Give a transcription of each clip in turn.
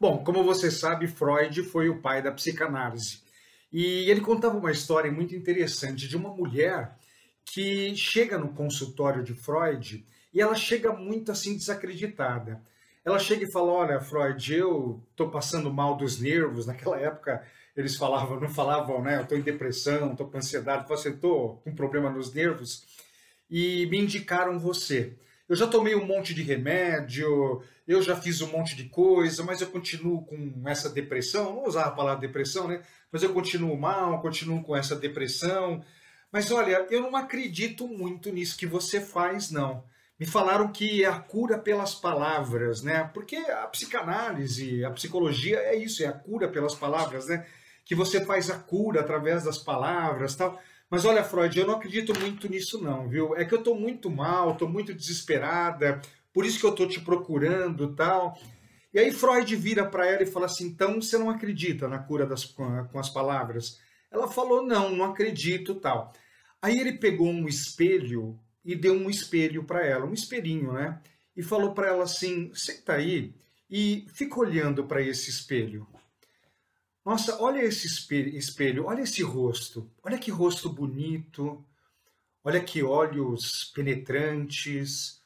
Bom, como você sabe, Freud foi o pai da psicanálise. E ele contava uma história muito interessante de uma mulher que chega no consultório de Freud e ela chega muito assim desacreditada. Ela chega e fala: Olha, Freud, eu estou passando mal dos nervos. Naquela época eles falavam, não falavam, né? Eu estou em depressão, estou com ansiedade, você estou com problema nos nervos e me indicaram você. Eu já tomei um monte de remédio, eu já fiz um monte de coisa, mas eu continuo com essa depressão. Não usar a palavra depressão, né? Mas eu continuo mal, continuo com essa depressão. Mas olha, eu não acredito muito nisso que você faz, não. Me falaram que é a cura pelas palavras, né? Porque a psicanálise, a psicologia é isso, é a cura pelas palavras, né? Que você faz a cura através das palavras, tal. Mas olha, Freud, eu não acredito muito nisso não, viu? É que eu estou muito mal, estou muito desesperada, por isso que eu estou te procurando, tal. E aí Freud vira para ela e fala assim: "Então você não acredita na cura das com as palavras?" Ela falou: "Não, não acredito, tal." Aí ele pegou um espelho e deu um espelho para ela, um espelhinho, né? E falou para ela assim: "Senta aí e fica olhando para esse espelho." Nossa, olha esse espelho, olha esse rosto, olha que rosto bonito, olha que olhos penetrantes,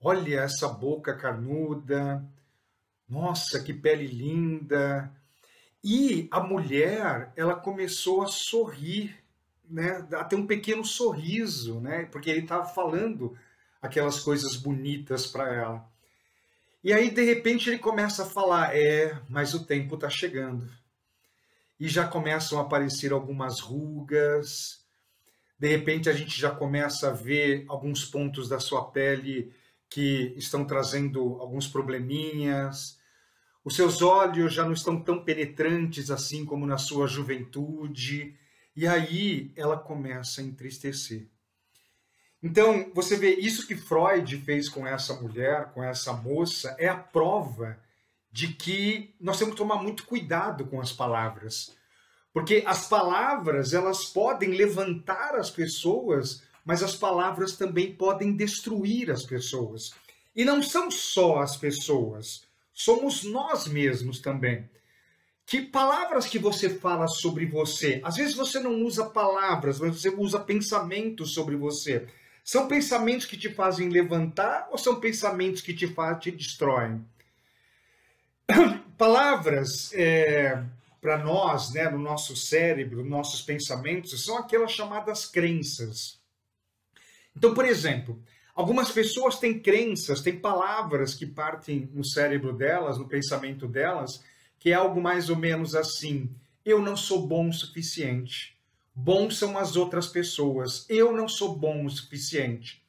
olha essa boca carnuda, nossa, que pele linda. E a mulher, ela começou a sorrir, né, a ter um pequeno sorriso, né, porque ele estava falando aquelas coisas bonitas para ela. E aí, de repente, ele começa a falar: É, mas o tempo está chegando e já começam a aparecer algumas rugas. De repente a gente já começa a ver alguns pontos da sua pele que estão trazendo alguns probleminhas. Os seus olhos já não estão tão penetrantes assim como na sua juventude. E aí ela começa a entristecer. Então, você vê isso que Freud fez com essa mulher, com essa moça, é a prova de que nós temos que tomar muito cuidado com as palavras. Porque as palavras, elas podem levantar as pessoas, mas as palavras também podem destruir as pessoas. E não são só as pessoas, somos nós mesmos também. Que palavras que você fala sobre você? Às vezes você não usa palavras, mas você usa pensamentos sobre você. São pensamentos que te fazem levantar ou são pensamentos que te, te destroem? Palavras é, para nós, né, no nosso cérebro, nossos pensamentos, são aquelas chamadas crenças. Então, por exemplo, algumas pessoas têm crenças, têm palavras que partem no cérebro delas, no pensamento delas, que é algo mais ou menos assim: eu não sou bom o suficiente. Bom são as outras pessoas. Eu não sou bom o suficiente.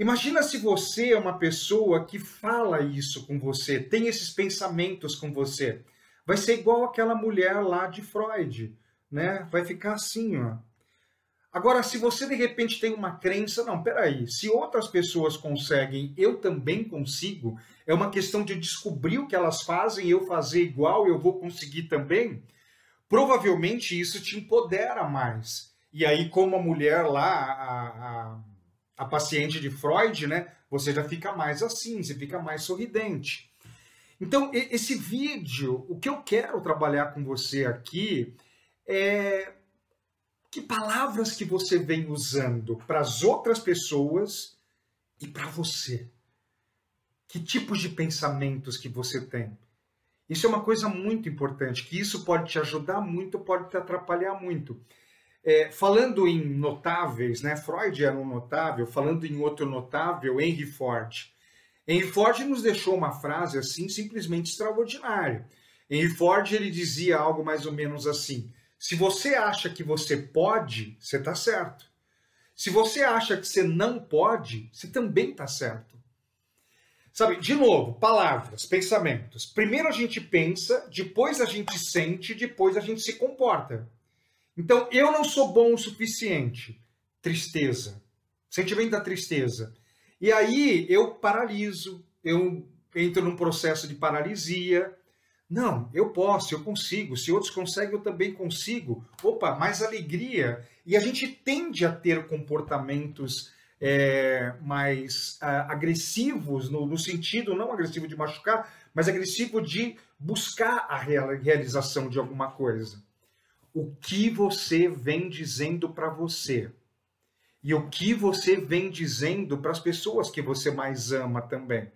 Imagina se você é uma pessoa que fala isso com você, tem esses pensamentos com você. Vai ser igual aquela mulher lá de Freud, né? Vai ficar assim, ó. Agora, se você de repente tem uma crença, não, peraí, se outras pessoas conseguem, eu também consigo, é uma questão de descobrir o que elas fazem, eu fazer igual, eu vou conseguir também, provavelmente isso te empodera mais. E aí, como a mulher lá, a, a a paciente de Freud, né, você já fica mais assim, você fica mais sorridente. Então, esse vídeo, o que eu quero trabalhar com você aqui é que palavras que você vem usando para as outras pessoas e para você. Que tipos de pensamentos que você tem. Isso é uma coisa muito importante, que isso pode te ajudar muito, pode te atrapalhar muito. É, falando em notáveis, né? Freud era um notável, falando em outro notável, Henry Ford. Henry Ford nos deixou uma frase assim simplesmente extraordinária. Henry Ford ele dizia algo mais ou menos assim: se você acha que você pode, você está certo. Se você acha que você não pode, você também está certo. Sabe, de novo, palavras, pensamentos. Primeiro a gente pensa, depois a gente sente, depois a gente se comporta. Então, eu não sou bom o suficiente. Tristeza. Sentimento da tristeza. E aí eu paraliso, eu entro num processo de paralisia. Não, eu posso, eu consigo. Se outros conseguem, eu também consigo. Opa, mais alegria. E a gente tende a ter comportamentos é, mais uh, agressivos, no, no, sentido não agressivo de machucar, mas agressivo de buscar a realização de alguma coisa. O que você vem dizendo para você? E o que você vem dizendo para as pessoas que você mais ama também?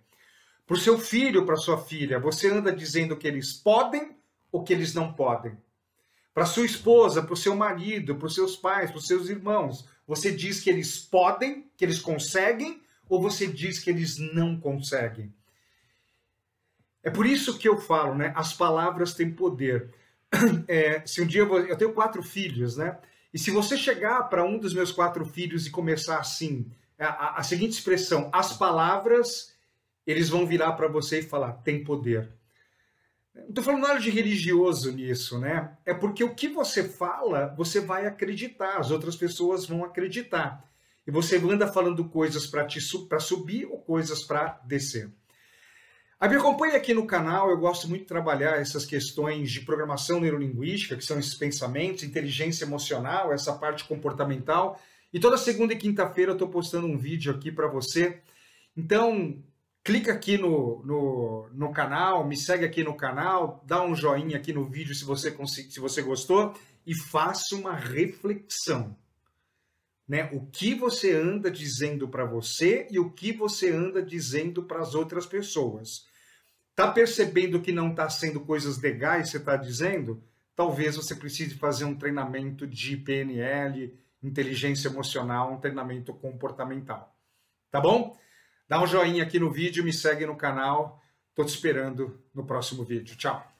Para o seu filho, para sua filha, você anda dizendo que eles podem ou que eles não podem? Para sua esposa, para o seu marido, para os seus pais, para os seus irmãos, você diz que eles podem, que eles conseguem, ou você diz que eles não conseguem? É por isso que eu falo, né? As palavras têm poder. É, se um dia eu, vou, eu tenho quatro filhos, né? E se você chegar para um dos meus quatro filhos e começar assim, a, a seguinte expressão, as palavras, eles vão virar para você e falar, tem poder. Não estou falando nada de religioso nisso, né? É porque o que você fala, você vai acreditar, as outras pessoas vão acreditar. E você anda falando coisas para subir ou coisas para descer. A me acompanha aqui no canal, eu gosto muito de trabalhar essas questões de programação neurolinguística, que são esses pensamentos, inteligência emocional, essa parte comportamental. E toda segunda e quinta-feira eu estou postando um vídeo aqui para você. Então, clica aqui no, no, no, canal, me segue aqui no canal, dá um joinha aqui no vídeo se você, se você gostou e faça uma reflexão. Né? O que você anda dizendo para você e o que você anda dizendo para as outras pessoas. Tá percebendo que não está sendo coisas legais você está dizendo? Talvez você precise fazer um treinamento de PNL, inteligência emocional, um treinamento comportamental. Tá bom? Dá um joinha aqui no vídeo, me segue no canal. Tô te esperando no próximo vídeo. Tchau.